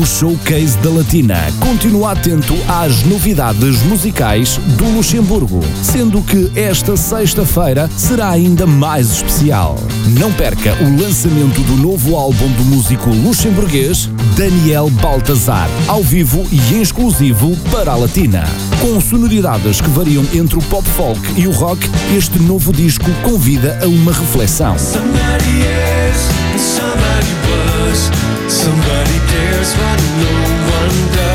O Showcase da Latina continua atento às novidades musicais do Luxemburgo, sendo que esta sexta-feira será ainda mais especial. Não perca o lançamento do novo álbum do músico luxemburguês Daniel Baltazar, ao vivo e exclusivo para a Latina. Com sonoridades que variam entre o pop folk e o rock, este novo disco convida a uma reflexão. first one, no one does.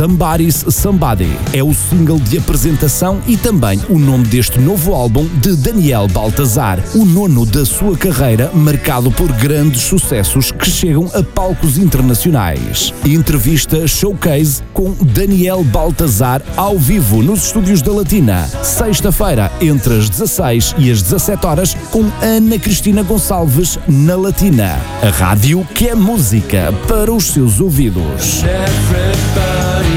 Somebody's Somebody é o single de apresentação e também o nome deste novo álbum de Daniel Baltazar, o nono da sua carreira, marcado por grandes sucessos que chegam a palcos internacionais. Entrevista Showcase com Daniel Baltazar ao vivo nos estúdios da Latina, sexta-feira, entre as 16 e as 17 horas, com Ana Cristina Gonçalves na Latina. A rádio que é música para os seus ouvidos. Everybody.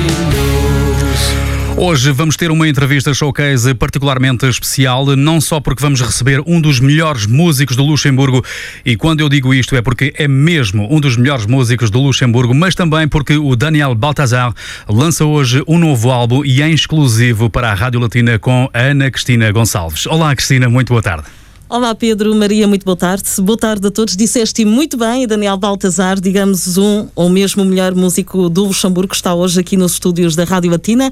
Hoje vamos ter uma entrevista showcase particularmente especial, não só porque vamos receber um dos melhores músicos do Luxemburgo, e quando eu digo isto é porque é mesmo um dos melhores músicos do Luxemburgo, mas também porque o Daniel Baltazar lança hoje um novo álbum e em exclusivo para a Rádio Latina com a Ana Cristina Gonçalves. Olá Cristina, muito boa tarde. Olá Pedro, Maria, muito boa tarde. Boa tarde a todos. Disseste muito bem, Daniel Baltazar, digamos um ou mesmo o melhor músico do Luxemburgo, está hoje aqui nos estúdios da Rádio Latina,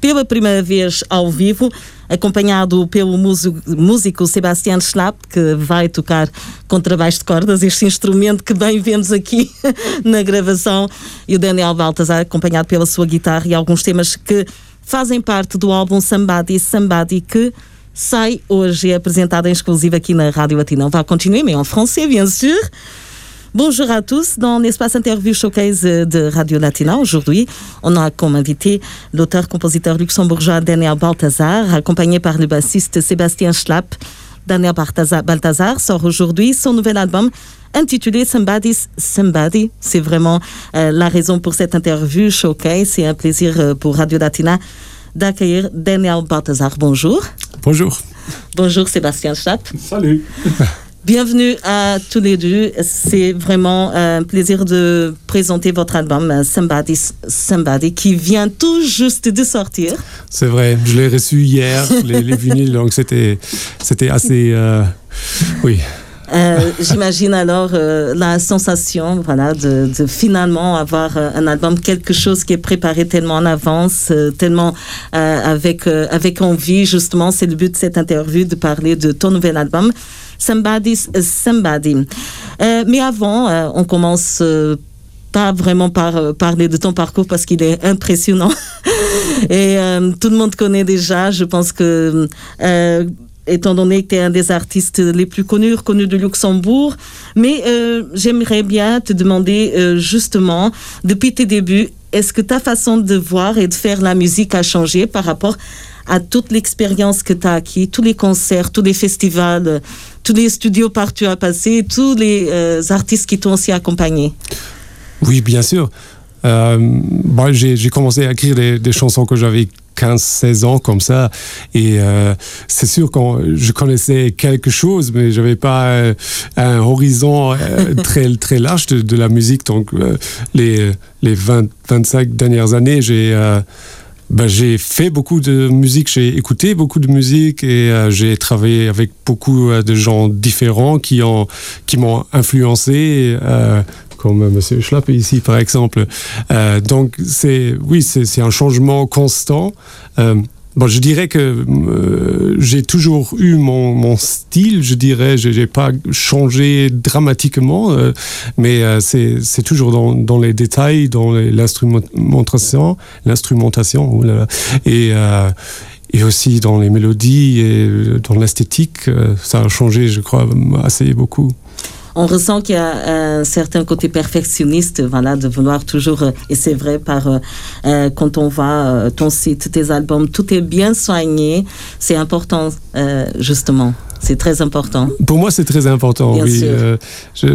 pela primeira vez ao vivo, acompanhado pelo músico, músico Sebastian Schnapp, que vai tocar contrabaixo de cordas, este instrumento que bem vemos aqui na gravação, e o Daniel Baltazar, acompanhado pela sua guitarra e alguns temas que fazem parte do álbum Somebody Somebody, que sai hoje é apresentado em exclusiva aqui na Rádio Latina. On va continuer, mais en français, bien sûr. Bonjour à tous. Dans l'espace interview showcase de Radio Latina, aujourd'hui, on a comme invité l'auteur-compositeur luxembourgeois Daniel Balthazar, accompagné par le bassiste Sébastien Schlapp. Daniel Balthazar, Balthazar sort aujourd'hui son nouvel album intitulé Somebody's Somebody. C'est vraiment euh, la raison pour cette interview showcase. C'est un plaisir euh, pour Radio Latina d'accueillir Daniel Balthazar. Bonjour. Bonjour. Bonjour Sébastien Schlapp. Salut. Bienvenue à tous les deux. C'est vraiment un plaisir de présenter votre album euh, Somebody's Somebody qui vient tout juste de sortir. C'est vrai, je l'ai reçu hier, les, les vinyles, donc c'était, c'était assez. euh, oui. Euh, J'imagine alors euh, la sensation voilà, de, de finalement avoir euh, un album, quelque chose qui est préparé tellement en avance, euh, tellement euh, avec, avec envie, justement. C'est le but de cette interview, de parler de ton nouvel album, Somebody's Somebody. Mais avant, on commence pas vraiment par euh, parler de ton parcours parce qu'il est impressionnant. Et euh, tout le monde connaît déjà, je pense que... euh, étant donné que tu es un des artistes les plus connus, reconnus de Luxembourg. Mais euh, j'aimerais bien te demander euh, justement, depuis tes débuts, est-ce que ta façon de voir et de faire la musique a changé par rapport à toute l'expérience que tu as acquis, tous les concerts, tous les festivals, tous les studios par tu as passé, tous les euh, artistes qui t'ont aussi accompagné? Oui, bien sûr. J'ai, commencé à écrire des, chansons quand j'avais 15-16 ans, comme ça. Et euh, c'est sûr que je connaissais quelque chose, mais j'avais pas euh, un horizon euh, très, très large de, de la musique. Donc, les, les 20, 25 dernières années, j'ai. ben, j'ai fait beaucoup de musique, j'ai écouté beaucoup de musique et euh, j'ai travaillé avec beaucoup euh, de gens différents qui ont qui m'ont influencé, euh, comme euh, Monsieur Schlapp ici par exemple. Euh, donc c'est oui, c'est un changement constant. Euh, Bon, je dirais que euh, j'ai toujours eu mon, style, je dirais, je n'ai pas changé dramatiquement, mais c'est toujours dans, les détails, dans l'instrumentation, l'instrumentation, oh et, aussi dans les mélodies et dans l'esthétique, ça a changé, je crois, assez beaucoup. On ressent qu'il y a un certain côté perfectionniste, voilà, de vouloir toujours, euh, et c'est vrai, par euh, euh, quand on voit euh, ton site, tes albums, tout est bien soigné, c'est important, euh, justement. C'est très important. Pour moi, c'est très important. Bien oui. sûr. Euh, je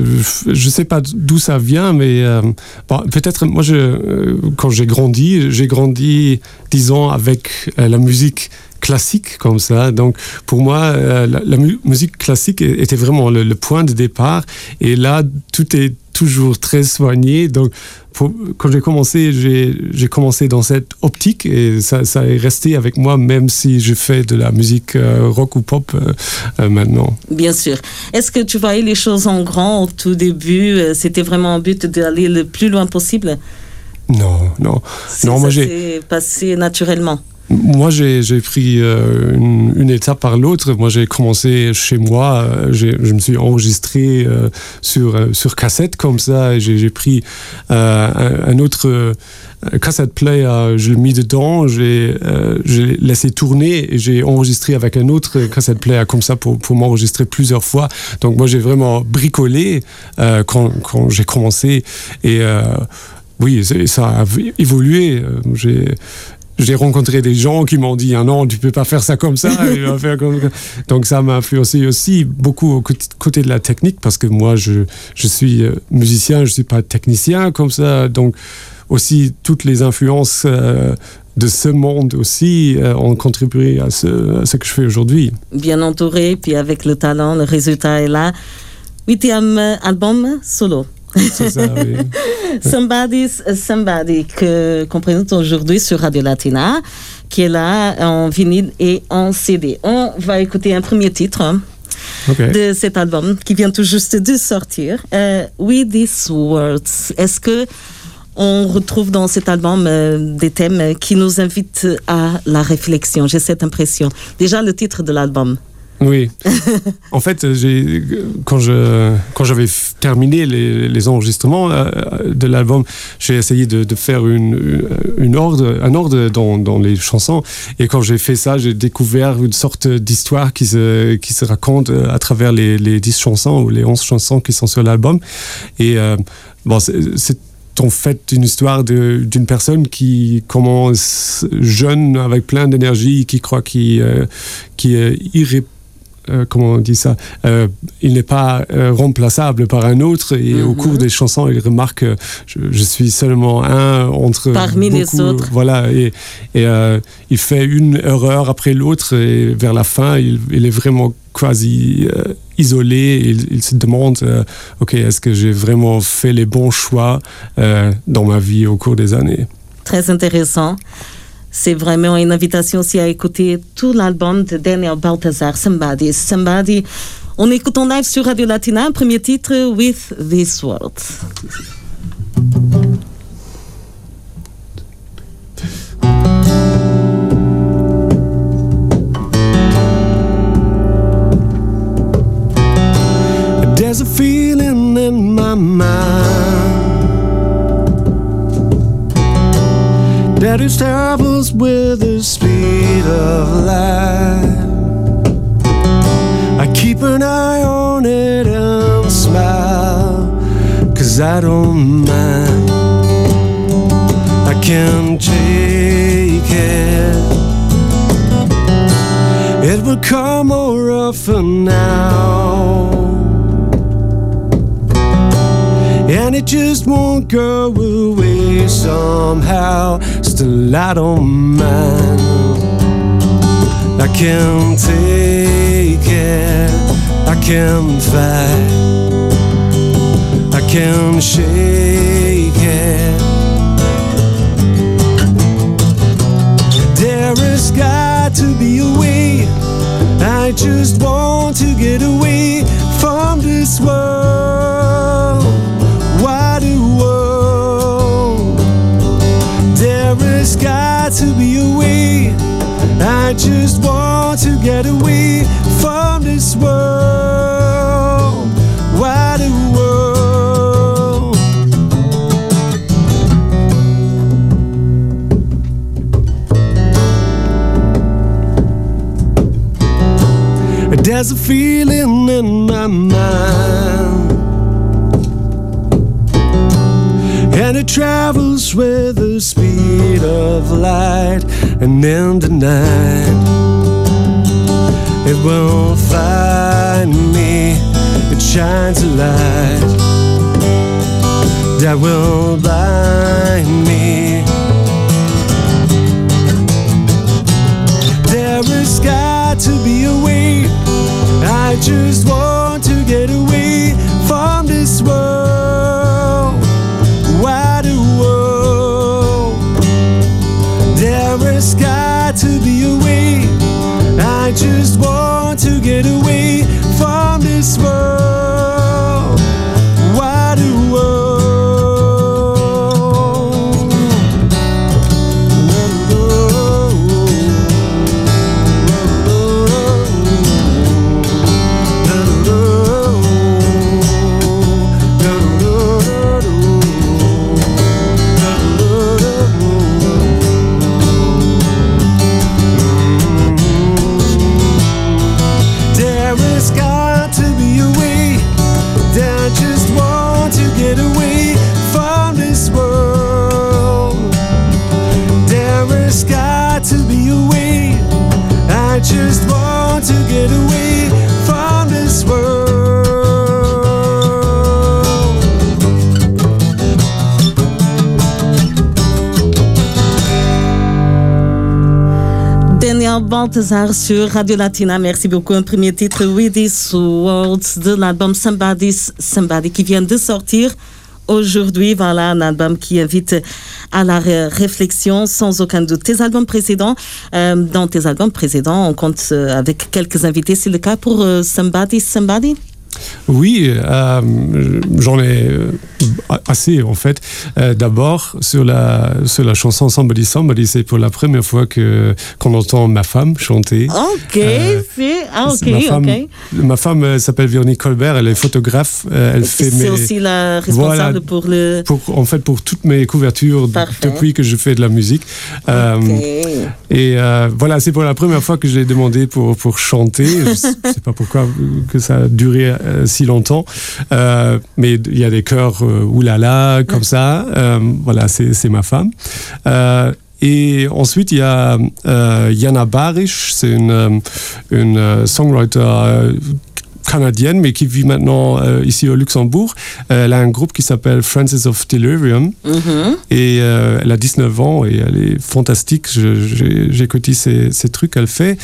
je sais pas d'où ça vient, mais euh, bon, peut-être moi, je, euh, quand j'ai grandi, j'ai grandi, disons, avec la musique classique comme ça. Donc, pour moi, euh, la, la mu- musique classique était vraiment le, le point de départ. Et là, tout est toujours très soigné. Donc, pour- quand j'ai commencé, j'ai commencé dans cette optique et ça, ça est resté avec moi, même si je fais de la musique euh, rock ou pop euh, euh, maintenant. Bien sûr. Est-ce que tu voyais les choses en grand au tout début? C'était vraiment un but d'aller le plus loin possible? Non, non. Non, ça s'est passé naturellement. Moi j'ai pris euh, une, étape par l'autre. Moi j'ai commencé chez moi, euh, je me suis enregistré euh, sur sur cassette comme ça. J'ai pris un, autre cassette player, je l'ai mis dedans, j'ai laissé tourner et j'ai enregistré avec un autre cassette player comme ça pour m'enregistrer plusieurs fois. Donc moi j'ai vraiment bricolé quand j'ai commencé et oui, ça a évolué. J'ai rencontré des gens qui m'ont dit ah non tu peux pas faire ça comme ça faire comme... donc ça m'a influencé aussi beaucoup au côté- de la technique parce que moi je, je suis euh, musicien je suis pas technicien comme ça donc aussi toutes les influences euh, de ce monde aussi euh, ont contribué à ce, à ce que je fais aujourd'hui Bien entouré, puis avec le talent, le résultat est là. Huitième album solo. C'est ça oui. Somebody's Somebody que qu'on présente aujourd'hui sur Radio Latina, qui est là en vinyle et en CD. On va écouter un premier titre hein, de cet album qui vient tout juste de sortir. Euh, With These Words. Est-ce que on retrouve dans cet album euh, des thèmes qui nous invitent à la réflexion? J'ai cette impression. Déjà le titre de l'album. Oui. en fait, quand je quand j'avais terminé les, les enregistrements euh, de l'album, j'ai essayé de, de faire une, une ordre, un ordre dans, dans les chansons. Et quand j'ai fait ça, j'ai découvert une sorte d'histoire qui se qui se raconte euh, à travers les, les 10 chansons ou les 11 chansons qui sont sur l'album. Et euh, bon, c'est en fait une histoire d'une personne qui commence jeune avec plein d'énergie, qui croit qu'il euh, qui est irré euh, comment on dit ça euh, il n'est pas euh, remplaçable par un autre et au Mhm. cours des chansons il remarque que je, je suis seulement un entre Parmi les autres. voilà et, et il fait une erreur après l'autre et vers la fin il, il est vraiment quasi euh, isolé il, il se demande euh, ok est-ce que j'ai vraiment fait les bons choix euh, dans ma vie au cours des années? Très intéressant. C'est vraiment une invitation aussi à écouter tout l'album de Daniel Balthazar, Somebody. Somebody. On écoute en live sur Radio Latina, premier titre, With This World. There's a feeling in my mind that it travels with the speed of light. I keep an eye on it and smile, cause I don't mind. I can take it. It will come more often now. And it just won't go away somehow. I don't mind. I can take it, I can fight, I can shake it. There has got to be a way. I just want to get away from this world. And in the night, it won't find me. It shines a light that will blind Balthazar sur Radio Latina. Merci beaucoup. Un premier titre, With This World, de l'album Somebody's Somebody, qui vient de sortir aujourd'hui. Voilà, un album qui invite à la ré- réflexion sans aucun doute. Tes albums précédents, euh, dans tes albums précédents, on compte euh, avec quelques invités. C'est le cas pour euh, Somebody's Somebody? Oui, euh, j'en ai euh, assez en fait. Euh, D'abord sur la sur la chanson Somebody Somebody, c'est pour la première fois que qu'on entend ma femme chanter. Ok, Euh, c'est. Ah, ok, C'est ma femme, ok. Ma femme s'appelle Véronique Colbert, elle est photographe, elle fait C'est mes aussi la responsable Voilà. pour le. pour en fait pour toutes mes couvertures Parfait. depuis que je fais de la musique. Euh, Ok. Et voilà, c'est pour la première fois que j'ai demandé pour, pour chanter. Je sais sais pas pourquoi que ça a duré si longtemps. Euh, mais il y a des chœurs euh, oulala, comme ça. Euh, voilà, c'est ma femme. Euh, et ensuite, il y a euh, Jana Barish, c'est une, euh, une euh, songwriter euh, canadienne, mais qui vit maintenant euh, ici au Luxembourg. Euh, elle a un groupe qui s'appelle Frances of Delirium. Mhm. Et euh, elle a 19 ans et elle est fantastique. J'ai écouté ces, ces trucs qu'elle fait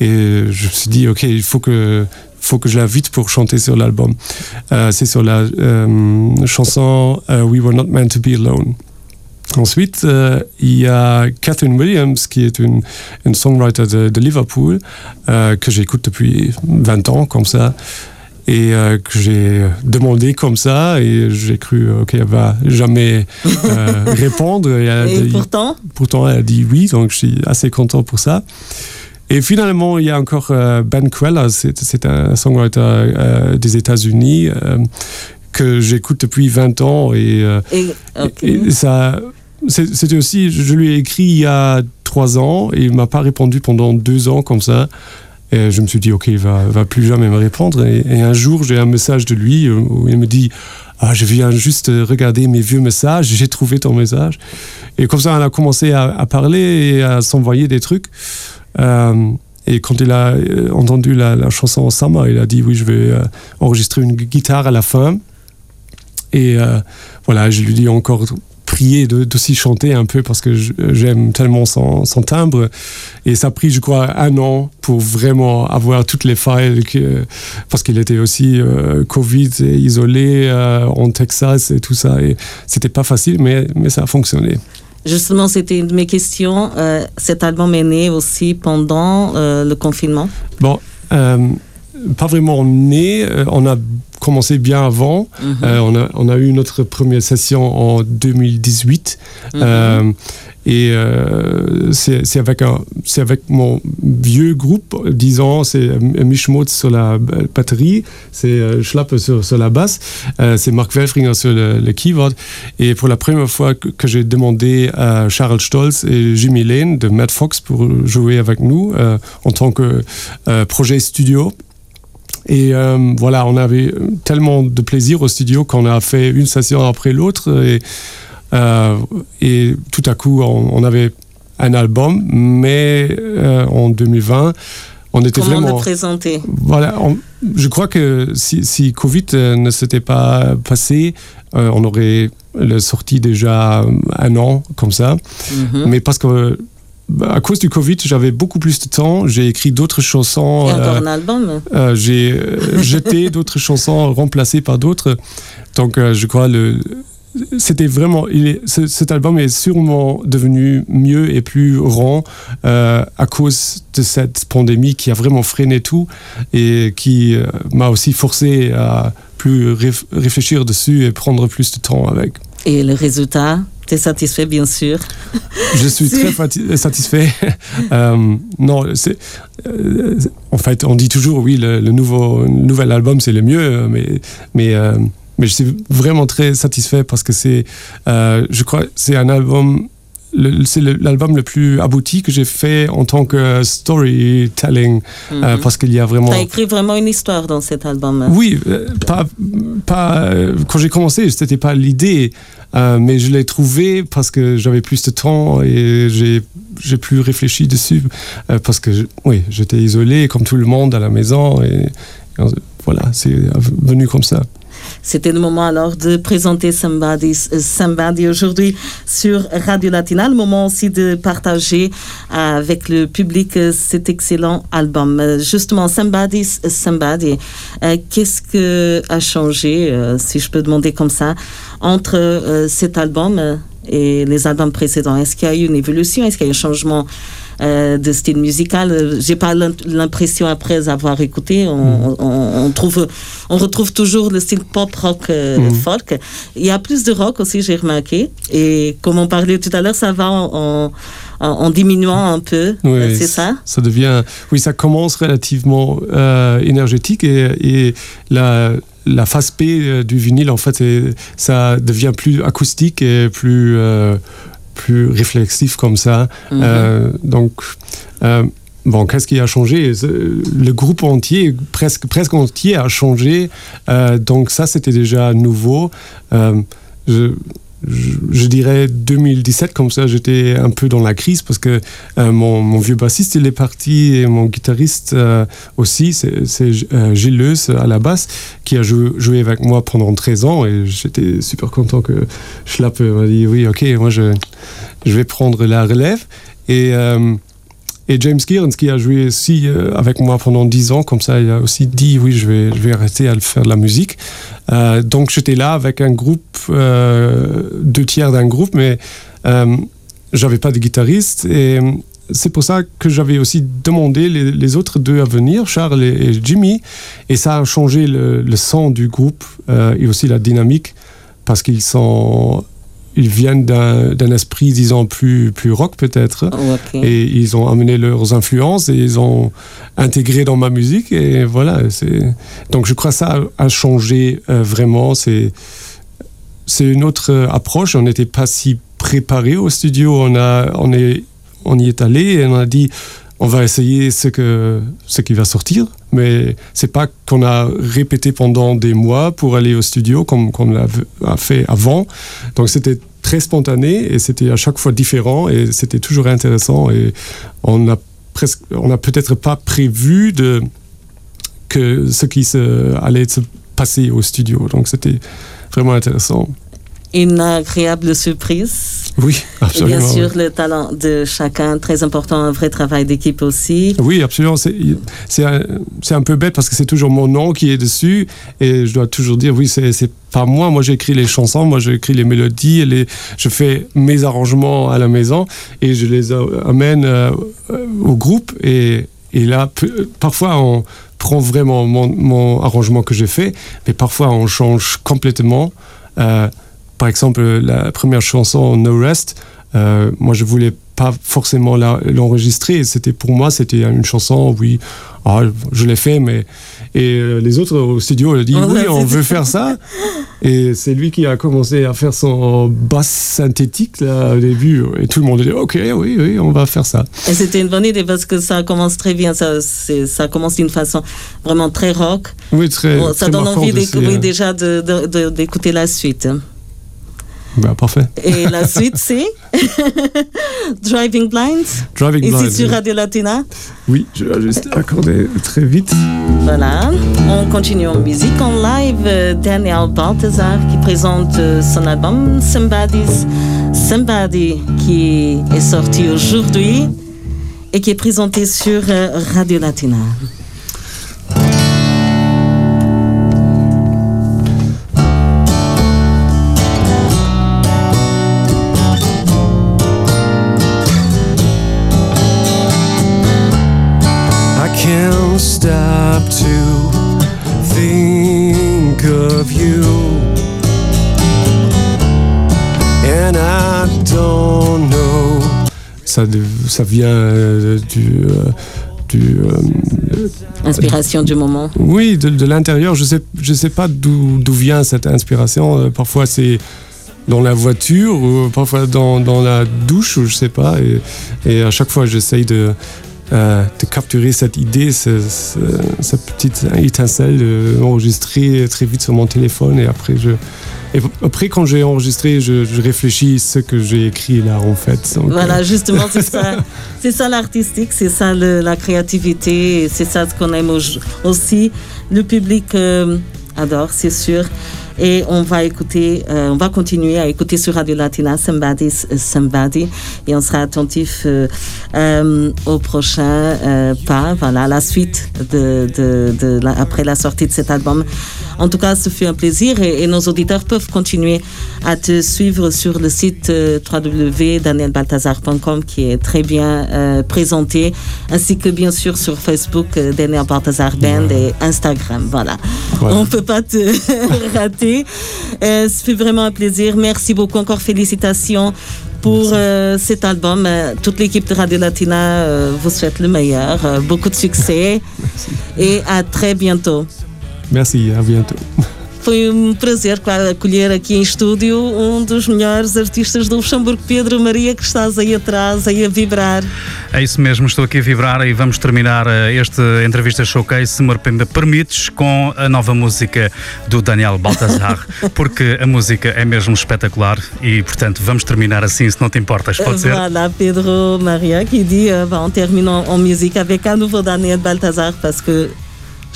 et je me suis dit, OK, il faut que, faut que je l'invite pour chanter sur l'album. Euh, C'est sur la euh, chanson euh, We Were Not Meant to Be Alone. Ensuite, euh, il y a Catherine Williams, qui est une, une songwriter de, de Liverpool, euh, que j'écoute depuis 20 ans, comme ça, et euh, que j'ai demandé comme ça, et j'ai cru qu'elle va jamais répondre. Et dit- pourtant, pourtant, elle a dit oui, donc je suis assez content pour ça. Et finalement, il y a encore euh, Ben Quella, c'est un songwriter euh, des États-Unis euh, que j'écoute depuis 20 ans et, et, ça, c'est- aussi, je lui ai écrit il y a trois ans et il m'a pas répondu pendant deux ans comme ça. Et je me suis dit, ok, il va, va plus jamais me répondre. Et, un jour, j'ai un message de lui euh, où il me dit, ah, je viens juste regarder mes vieux messages, j'ai trouvé ton message. Et comme ça, on a commencé à, parler et à s'envoyer des trucs. Euh, et quand il a euh, entendu la, chanson Summer, il a dit, oui, je vais enregistrer une guitare à la fin. Et voilà, je lui dis encore prier de- d'aussi chanter un peu parce que j'aime tellement son, son timbre. Et ça a pris, je crois, un an pour vraiment avoir toutes les files que, parce qu'il était aussi euh, Covid et isolé euh, en Texas et tout ça. Et c'était pas facile, mais, mais ça a fonctionné. Justement, c'était une de mes questions. Euh, cet album est né aussi pendant le confinement? Bon, euh, pas vraiment né. euh, on a commencé bien avant. Mhm. Euh, on, a, on a eu notre première session en 2018. Mhm. Euh, et euh, c'est avec, un- c'est avec mon vieux groupe, disons, c'est euh, Mischmutz sur la batterie, c'est Schlappe sur, sur la basse, c'est Mark Welfringer sur le, le keyboard. Et pour la première fois que, que j'ai demandé à Charles Stolz et Jimmy Lane de Mad Fox pour jouer avec nous en tant que projet studio. Et euh, voilà, on avait tellement de plaisir au studio qu'on a fait une session après l'autre. Et, euh, et tout à coup, on, on avait un album, mais euh, en 2020, on était Comment vraiment. le présenter Voilà, on- je crois que si, si Covid ne s'était pas passé, on aurait le sorti déjà un an comme ça. Mhm. Mais parce que à cause du Covid, j'avais beaucoup plus de temps. J'ai écrit d'autres chansons. Et encore euh, un album euh, j'ai euh, jeté d'autres chansons remplacées par d'autres. Donc, euh, je crois le c'était vraiment il est, ce- cet album est sûrement devenu mieux et plus rond euh, à cause de cette pandémie qui a vraiment freiné tout et qui euh, m'a aussi forcé à plus réf- réfléchir dessus et prendre plus de temps avec. Et le résultat T'es satisfait, bien sûr. Je suis très satisfait. Euh, non, c'est, euh, en fait, on dit toujours oui, le, le nouveau, le nouvel album c'est le mieux, euh, mais mais euh, mais je suis vraiment très satisfait parce que c'est, je crois, c'est un album. C'est l'album le plus abouti que j'ai fait en tant que storytelling euh, Mhm. parce qu'il y a vraiment T'as écrit vraiment une histoire dans cet album. oui, euh, pas, pas, euh, quand j'ai commencé, c'était pas l'idée, euh, mais je l'ai trouvé parce que j'avais plus de temps et j'ai j'ai plus réfléchi dessus euh, parce que je- oui, j'étais isolé comme tout le monde à la maison et, voilà, c'est venu comme ça. C'était le moment alors de présenter Somebody, euh, Somebody aujourd'hui sur Radio Latina. Le moment aussi de partager avec le public euh, cet excellent album. Euh, Justement, Somebody, Somebody. Qu'est-ce que a changé, si je peux demander comme ça, entre cet album et les albums précédents? Est-ce qu'il y a eu une évolution? Est-ce qu'il y a eu un changement euh, de style musical. J'ai pas l'im- l'impression après avoir écouté, on, on- on trouve, on retrouve toujours le style pop rock euh, Mhm. folk. Il y a plus de rock aussi, j'ai remarqué. Et comme on parlait tout à l'heure, ça va en, en- en- en diminuant un peu. Oui, C'est ça Ça? devient, oui, ça commence relativement euh, énergétique et, et la, la phase P du vinyle, en fait, ça devient plus acoustique et plus, euh, plus réflexif comme ça. Mhm. Euh, donc, euh, bon, qu'est-ce qui a changé? C'est- Le groupe entier, presque, presque entier, a changé. Euh, donc ça, c'était déjà nouveau. Euh, je, je, dirais 2017, comme ça, j'étais un peu dans la crise parce que euh, mon, vieux bassiste, il est parti et mon guitariste euh, aussi, c'est euh, Gilles Leus à la basse, qui a joué, avec moi pendant 13 ans et j'étais super content que Schlapp m'a dit oui, ok, moi je, je vais prendre la relève. Et, et James Kearns, qui a joué aussi euh, avec moi pendant 10 ans, comme ça, il a aussi dit oui, je vais, je vais arrêter à faire de la musique. Euh, donc j'étais là avec un groupe, euh, deux tiers d'un groupe, mais euh, j'avais pas de guitariste. Et c'est pour ça que j'avais aussi demandé les, autres deux à venir, Charles et, Jimmy. Et ça a changé le, son du groupe et aussi la dynamique, parce qu'ils sont... Ils viennent d'un esprit, disons, plus, plus rock peut-être. Oh. Et ils ont amené leurs influences et ils ont intégré dans ma musique. Et voilà. Donc je crois que ça a, changé euh, vraiment. C'est c'est une autre euh, approche. On n'était pas si préparé au studio. On a on est on y est allé et on a dit on va essayer ce que ce qui va sortir. Mais c'est pas qu'on a répété pendant des mois pour aller au studio comme comme on l'a fait avant. Donc c'était très spontané et c'était à chaque fois différent et c'était toujours intéressant et on a on a peut-être pas prévu de que ce qui se, allait se passer au studio donc c'était vraiment intéressant Une agréable surprise. oui Et absolument bien sûr, le talent de chacun, très important, un vrai travail d'équipe aussi. Oui, absolument. C'est un, un peu bête parce que c'est toujours mon nom qui est dessus et je dois toujours dire oui, c'est pas moi. Moi, j'écris les chansons, moi, j'écris les mélodies, et les, je fais mes arrangements à la maison et je les amène euh, au groupe et, et là, parfois, on prend vraiment mon, mon arrangement que j'ai fait, mais parfois, on change complètement. Euh, par exemple, la première chanson No Rest, euh, moi je voulais pas forcément l'enregistrer. C'était pour moi, c'était une chanson, oui, ah, je l'ai fait, mais et euh, les autres au studio ont dit oui, on veut faire ça. Et c'est lui qui a commencé à faire son basse synthétique là, au début, et tout le monde a dit ok, oui, oui, on va faire ça. Et c'était une bonne idée parce que ça commence très bien. Ça, commence d'une façon vraiment très rock. Oui, très. Bon, ça très donne envie oui, euh, déjà d'écouter la suite. Parfait. Et la suite, c'est Driving Blind. Driving Ici Blind, sur oui. Radio Latina. Oui, je vais juste accorder très vite. Voilà. On continue en musique en live. Daniel Balthazar qui présente son album Somebody's Somebody qui est sorti aujourd'hui et qui est présenté sur Radio Latina. Ça, vient euh, du. euh, du euh, Inspiration du moment. oui, de, de l'intérieur. Je sais, je sais pas d'où vient cette inspiration. Parfois, c'est dans la voiture ou parfois dans, dans la douche, ou je sais pas. Et, et à chaque fois, j'essaye de, euh, de capturer cette idée, ce- ce- cette petite étincelle, enregistrer très vite sur mon téléphone. Et après, je, et après quand j'ai enregistré, je, je réfléchis ce que j'ai écrit là, en fait. Donc, Voilà, euh, justement, c'est ça, c'est ça l'artistique, c'est ça le- la créativité, c'est ça ce qu'on aime au- aussi. Le public euh, adore, c'est sûr. Et on va écouter, euh, on va continuer à écouter sur Radio Latina Somebody's Somebody et on sera attentif euh, euh, au prochain euh, pas, voilà, la suite de, de, de la- après la sortie de cet album. En tout cas, ce fut un plaisir et, et nos auditeurs peuvent continuer à te suivre sur le site euh, www.danielbalthazar.com qui est très bien euh, présenté, ainsi que bien sûr sur Facebook, euh, Daniel Balthazar Band et Instagram. Voilà. Voilà. On ne peut pas te rater. Euh, ce fut vraiment un plaisir. Merci beaucoup. Encore félicitations pour euh, cet album. Euh, toute l'équipe de Radio Latina euh, vous souhaite le meilleur. Euh, beaucoup de succès et à très bientôt. Merci, à bientôt. Foi um prazer claro, acolher aqui em estúdio um dos melhores artistas do Luxemburgo, Pedro Maria, que estás aí atrás, aí a vibrar. É isso mesmo, estou aqui a vibrar e vamos terminar eh, este entrevista showcase, se me permites, com a nova música do Daniel Baltazar, porque a música é mesmo espetacular e, portanto, vamos terminar assim, se não te importas, pode ser? Voilà, Pedro Maria qui dit euh, bah, on termine en, en musique avec un nouveau Daniel Balthazar parce que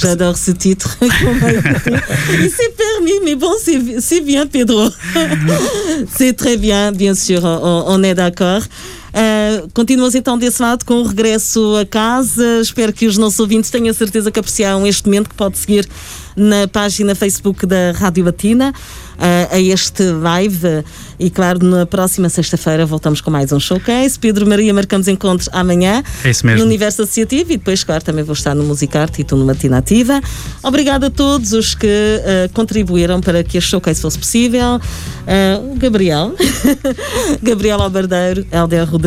j'adore ce titre qu'on va écouter. Il s'est permis, mais bon, c'est c'est bien, Pedro. c'est très bien, bien sûr, on, on est d'accord. Uh, continuamos então desse lado com o regresso a casa. Espero que os nossos ouvintes tenham certeza que apreciaram este momento que pode seguir na página Facebook da Rádio Latina uh, a este live. E claro, na próxima sexta-feira voltamos com mais um showcase. Pedro Maria, marcamos encontros amanhã É isso mesmo. no Universo Associativo e depois, claro, também vou estar no Musicarte e tu no Matinativa. Obrigada a todos os que uh, contribuíram para que este showcase fosse possível. O Gabriel, Gabriel Albardeiro, Helder Rodrigues,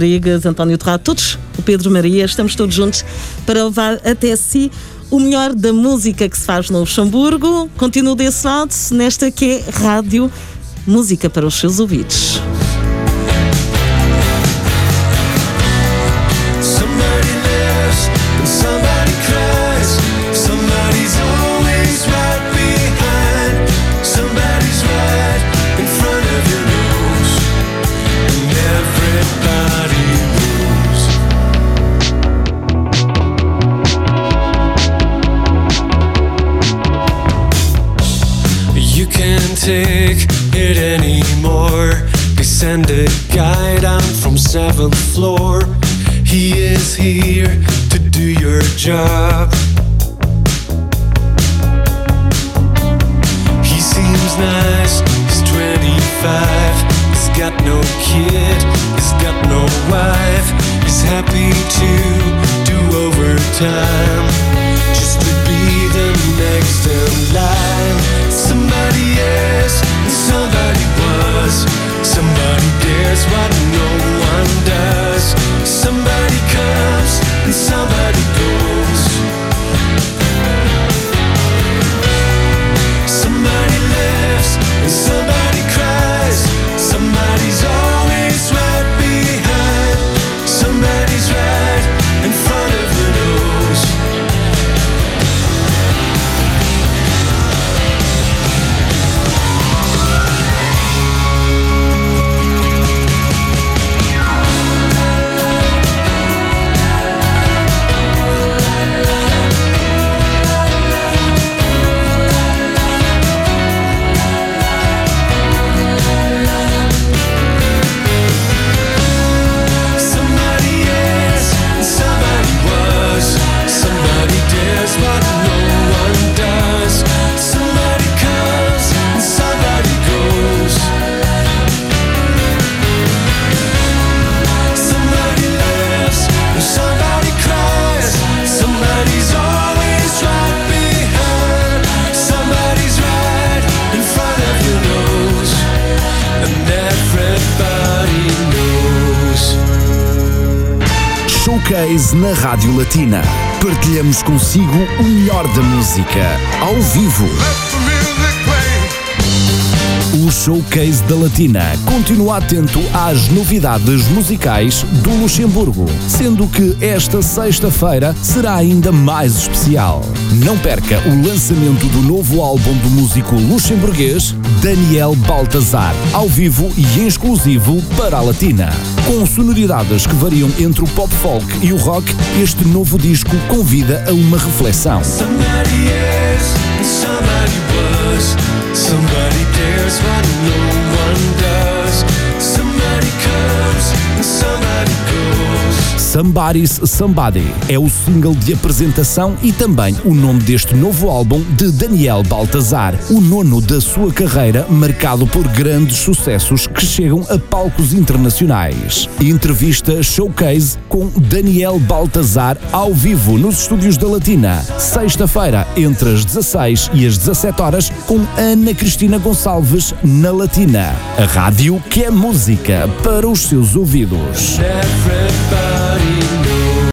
António Torrado, todos, o Pedro Maria, estamos todos juntos para levar até si o melhor da música que se faz no Luxemburgo. Continuo desse lado, nesta que é Rádio Música para os seus ouvidos. Seventh floor. He is here to do your job. Showcase na Rádio Latina. Partilhamos consigo o melhor da música, ao vivo. O Showcase da Latina continua atento às novidades musicais do Luxemburgo, sendo que esta sexta-feira será ainda mais especial. Não perca o lançamento do novo álbum do músico luxemburguês Daniel Baltazar, ao vivo e exclusivo para a Latina. Com sonoridades que variam entre o pop folk e o rock, este novo disco convida a uma reflexão. Somebody is, somebody was. Somebody Somebody's Somebody é o single de apresentação e também o nome deste novo álbum de Daniel Baltazar, o nono da sua carreira, marcado por grandes sucessos que chegam a palcos internacionais. Entrevista Showcase com Daniel Baltazar ao vivo nos estúdios da Latina, sexta-feira, entre as 16 e as 17 horas, com Ana Cristina Gonçalves na Latina, a rádio que é música para os seus ouvidos. Everybody